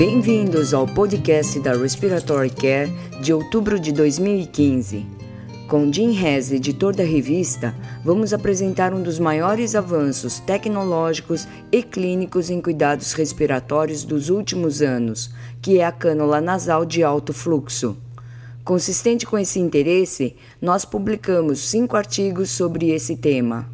Bem-vindos ao podcast da Respiratory Care de outubro de 2015. Com Jim Hess, editor da revista, vamos apresentar um dos maiores avanços tecnológicos e clínicos em cuidados respiratórios dos últimos anos, que é a cânula nasal de alto fluxo. Consistente com esse interesse, nós publicamos cinco artigos sobre esse tema.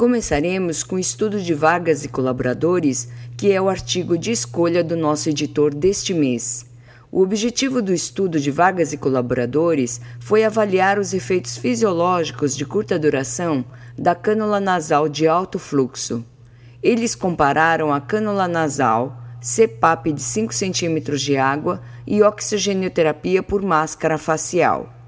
Começaremos com o estudo de Vargas e colaboradores, que é o artigo de escolha do nosso editor deste mês. O objetivo do estudo de Vargas e colaboradores foi avaliar os efeitos fisiológicos de curta duração da cânula nasal de alto fluxo. Eles compararam a cânula nasal, CPAP de 5 cm de água e oxigenoterapia por máscara facial.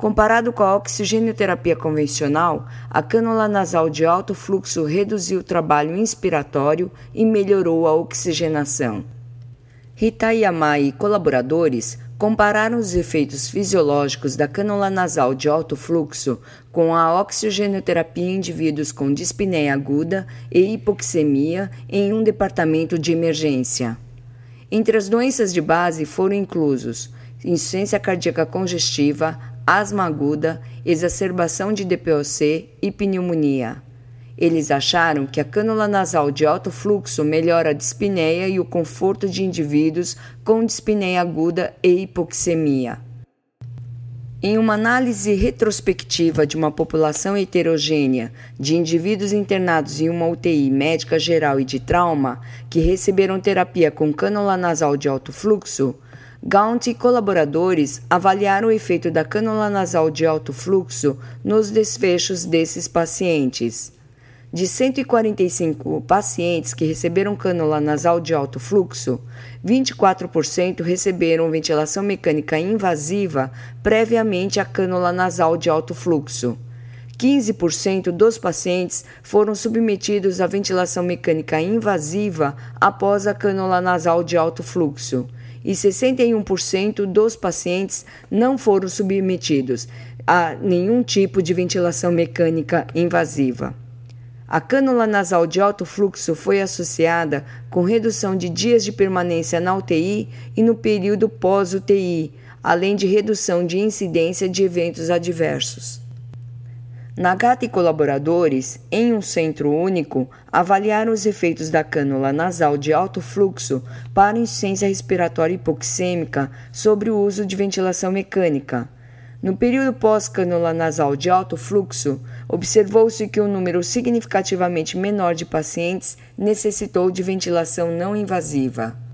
Comparado com a oxigenoterapia convencional, a cânula nasal de alto fluxo reduziu o trabalho inspiratório e melhorou a oxigenação. Rita Yamai e colaboradores compararam os efeitos fisiológicos da cânula nasal de alto fluxo com a oxigenoterapia em indivíduos com dispneia aguda e hipoxemia em um departamento de emergência. Entre as doenças de base foram inclusos insuficiência cardíaca congestiva, asma aguda, exacerbação de DPOC e pneumonia. Eles acharam que a cânula nasal de alto fluxo melhora a dispneia e o conforto de indivíduos com dispneia aguda e hipoxemia. Em uma análise retrospectiva de uma população heterogênea de indivíduos internados em uma UTI médica geral e de trauma que receberam terapia com cânula nasal de alto fluxo, Gaunt e colaboradores avaliaram o efeito da cânula nasal de alto fluxo nos desfechos desses pacientes. De 145 pacientes que receberam cânula nasal de alto fluxo, 24% receberam ventilação mecânica invasiva previamente à cânula nasal de alto fluxo. 15% dos pacientes foram submetidos à ventilação mecânica invasiva após a cânula nasal de alto fluxo e 61% dos pacientes não foram submetidos a nenhum tipo de ventilação mecânica invasiva. A cânula nasal de alto fluxo foi associada com redução de dias de permanência na UTI e no período pós-UTI, além de redução de incidência de eventos adversos. Nagata e colaboradores, em um centro único, avaliaram os efeitos da cânula nasal de alto fluxo para insuficiência respiratória hipoxêmica sobre o uso de ventilação mecânica. No período pós-cânula nasal de alto fluxo, observou-se que um número significativamente menor de pacientes necessitou de ventilação não invasiva.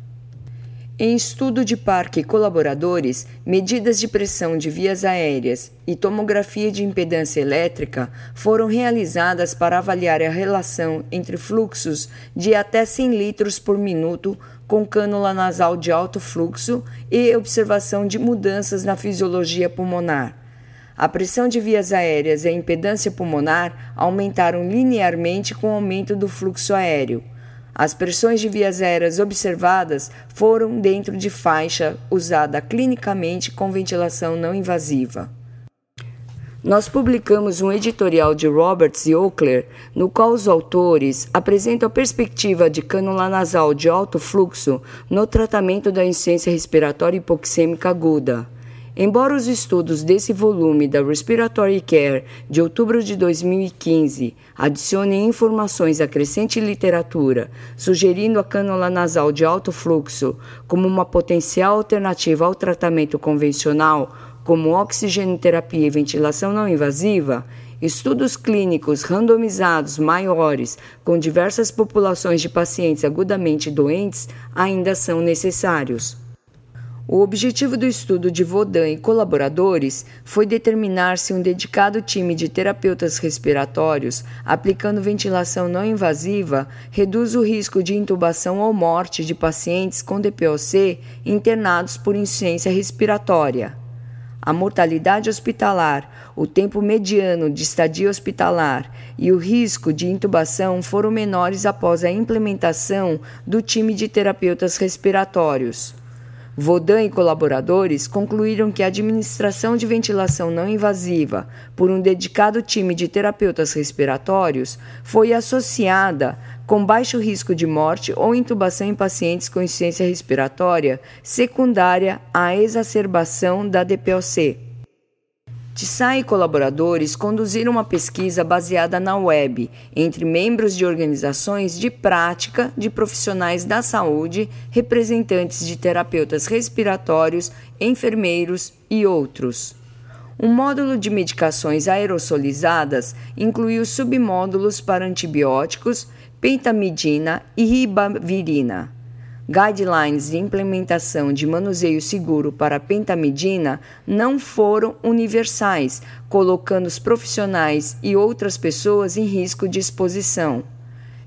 Em estudo de parque colaboradores, medidas de pressão de vias aéreas e tomografia de impedância elétrica foram realizadas para avaliar a relação entre fluxos de até 100 litros por minuto com cânula nasal de alto fluxo e observação de mudanças na fisiologia pulmonar. A pressão de vias aéreas e a impedância pulmonar aumentaram linearmente com o aumento do fluxo aéreo. As pressões de vias aéreas observadas foram dentro de faixa usada clinicamente com ventilação não invasiva. Nós publicamos um editorial de Roberts e Oakler, no qual os autores apresentam a perspectiva de cânula nasal de alto fluxo no tratamento da insuficiência respiratória hipoxêmica aguda. Embora os estudos desse volume da Respiratory Care de outubro de 2015 adicionem informações à crescente literatura, sugerindo a cânula nasal de alto fluxo como uma potencial alternativa ao tratamento convencional, como oxigenoterapia e ventilação não invasiva, estudos clínicos randomizados maiores com diversas populações de pacientes agudamente doentes ainda são necessários. O objetivo do estudo de Vodan e colaboradores foi determinar se um dedicado time de terapeutas respiratórios, aplicando ventilação não invasiva, reduz o risco de intubação ou morte de pacientes com DPOC internados por insuficiência respiratória. A mortalidade hospitalar, o tempo mediano de estadia hospitalar e o risco de intubação foram menores após a implementação do time de terapeutas respiratórios. Vodan e colaboradores concluíram que a administração de ventilação não invasiva por um dedicado time de terapeutas respiratórios foi associada com baixo risco de morte ou intubação em pacientes com insuficiência respiratória secundária à exacerbação da DPOC. Tissai e colaboradores conduziram uma pesquisa baseada na web entre membros de organizações de prática de profissionais da saúde, representantes de terapeutas respiratórios, enfermeiros e outros. Um módulo de medicações aerosolizadas incluiu submódulos para antibióticos, pentamidina e ribavirina. Guidelines de implementação de manuseio seguro para pentamidina não foram universais, colocando os profissionais e outras pessoas em risco de exposição.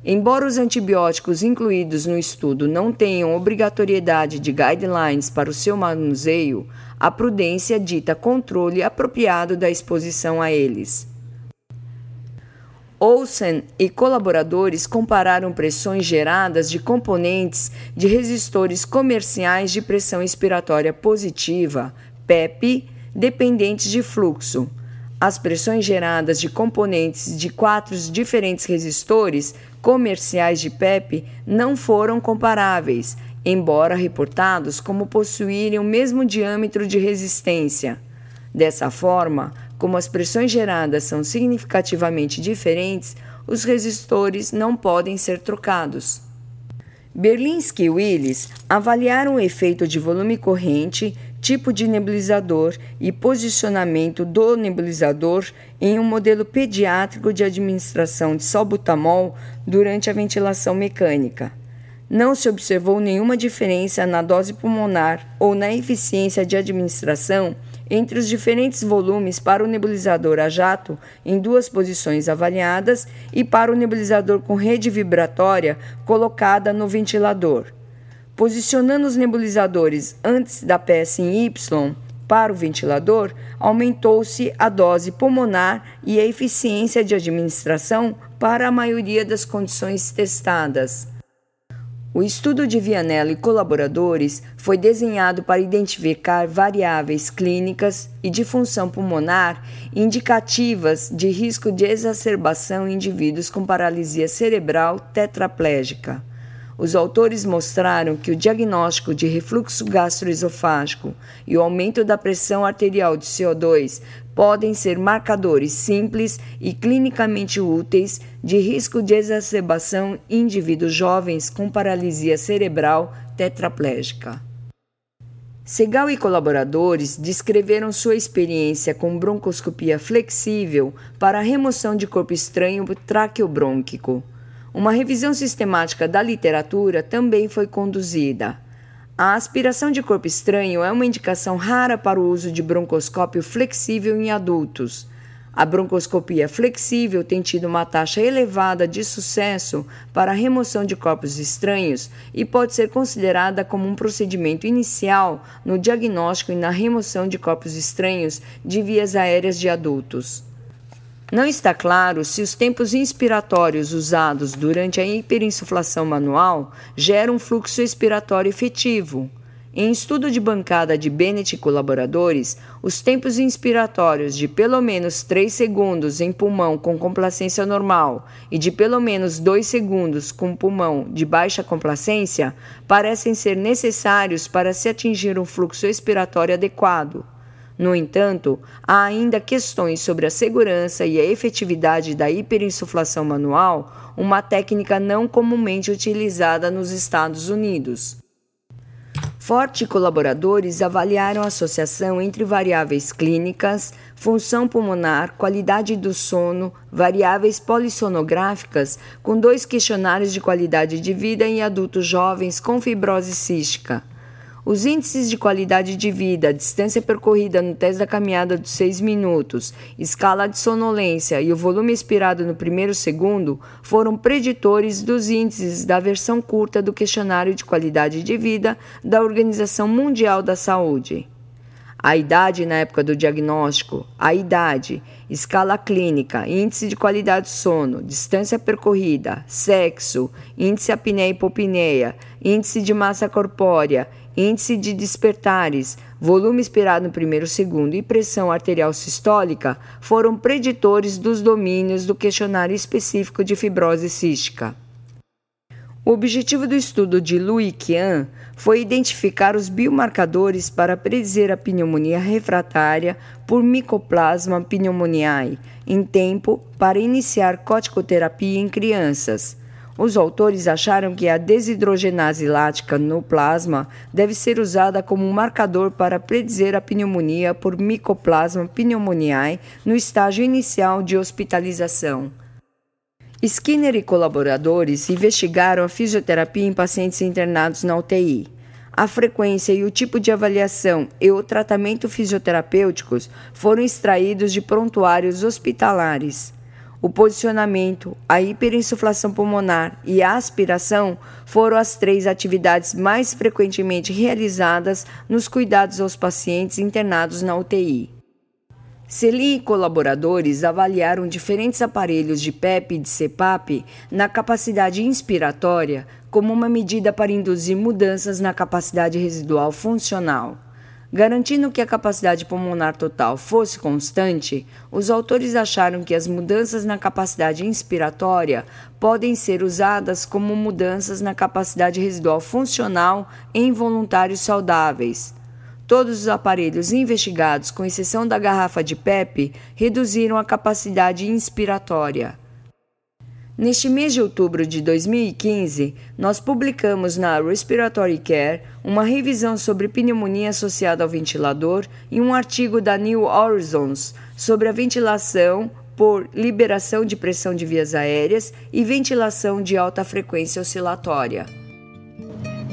Embora os antibióticos incluídos no estudo não tenham obrigatoriedade de guidelines para o seu manuseio, a prudência dita controle apropriado da exposição a eles. Olsen e colaboradores compararam pressões geradas de componentes de resistores comerciais de pressão expiratória positiva, PEP, dependentes de fluxo. As pressões geradas de componentes de quatro diferentes resistores comerciais de PEP não foram comparáveis, embora reportados como possuírem o mesmo diâmetro de resistência. Dessa forma, como as pressões geradas são significativamente diferentes, os resistores não podem ser trocados. Berlinski e Willis avaliaram o efeito de volume corrente, tipo de nebulizador e posicionamento do nebulizador em um modelo pediátrico de administração de salbutamol durante a ventilação mecânica. Não se observou nenhuma diferença na dose pulmonar ou na eficiência de administração entre os diferentes volumes para o nebulizador a jato em duas posições avaliadas e para o nebulizador com rede vibratória colocada no ventilador. Posicionando os nebulizadores antes da peça em Y para o ventilador, aumentou-se a dose pulmonar e a eficiência de administração para a maioria das condições testadas. O estudo de Vianello e colaboradores foi desenhado para identificar variáveis clínicas e de função pulmonar indicativas de risco de exacerbação em indivíduos com paralisia cerebral tetraplégica. Os autores mostraram que o diagnóstico de refluxo gastroesofágico e o aumento da pressão arterial de CO2 podem ser marcadores simples e clinicamente úteis de risco de exacerbação em indivíduos jovens com paralisia cerebral tetraplégica. Segal e colaboradores descreveram sua experiência com broncoscopia flexível para a remoção de corpo estranho traqueobrônquico. Uma revisão sistemática da literatura também foi conduzida. A aspiração de corpo estranho é uma indicação rara para o uso de broncoscópio flexível em adultos. A broncoscopia flexível tem tido uma taxa elevada de sucesso para a remoção de corpos estranhos e pode ser considerada como um procedimento inicial no diagnóstico e na remoção de corpos estranhos de vias aéreas de adultos. Não está claro se os tempos inspiratórios usados durante a hiperinsuflação manual geram um fluxo expiratório efetivo. Em estudo de bancada de Bennett e colaboradores, os tempos inspiratórios de pelo menos 3 segundos em pulmão com complacência normal e de pelo menos 2 segundos com pulmão de baixa complacência parecem ser necessários para se atingir um fluxo expiratório adequado. No entanto, há ainda questões sobre a segurança e a efetividade da hiperinsuflação manual, uma técnica não comumente utilizada nos Estados Unidos. Forte colaboradores avaliaram a associação entre variáveis clínicas, função pulmonar, qualidade do sono, variáveis polissonográficas, com dois questionários de qualidade de vida em adultos jovens com fibrose cística. Os índices de qualidade de vida, distância percorrida no teste da caminhada dos 6 minutos, escala de sonolência e o volume expirado no primeiro segundo foram preditores dos índices da versão curta do questionário de qualidade de vida da Organização Mundial da Saúde. A idade na época do diagnóstico, a idade, escala clínica, índice de qualidade de sono, distância percorrida, sexo, índice apneia e hipopneia, índice de massa corpórea, índice de despertares, volume expirado no primeiro segundo e pressão arterial sistólica foram preditores dos domínios do questionário específico de fibrose cística. O objetivo do estudo de Louis Qian foi identificar os biomarcadores para predizer a pneumonia refratária por Mycoplasma pneumoniae em tempo para iniciar corticoterapia em crianças. Os autores acharam que a desidrogenase lática no plasma deve ser usada como um marcador para predizer a pneumonia por Mycoplasma pneumoniae no estágio inicial de hospitalização. Skinner e colaboradores investigaram a fisioterapia em pacientes internados na UTI. A frequência e o tipo de avaliação e o tratamento fisioterapêuticos foram extraídos de prontuários hospitalares. O posicionamento, a hiperinsuflação pulmonar e a aspiração foram as três atividades mais frequentemente realizadas nos cuidados aos pacientes internados na UTI. Celi e colaboradores avaliaram diferentes aparelhos de PEP e de CPAP na capacidade inspiratória como uma medida para induzir mudanças na capacidade residual funcional. Garantindo que a capacidade pulmonar total fosse constante, os autores acharam que as mudanças na capacidade inspiratória podem ser usadas como mudanças na capacidade residual funcional em voluntários saudáveis. Todos os aparelhos investigados, com exceção da garrafa de PEP, reduziram a capacidade inspiratória. Neste mês de outubro de 2015, nós publicamos na Respiratory Care uma revisão sobre pneumonia associada ao ventilador e um artigo da New Horizons sobre a ventilação por liberação de pressão de vias aéreas e ventilação de alta frequência oscilatória.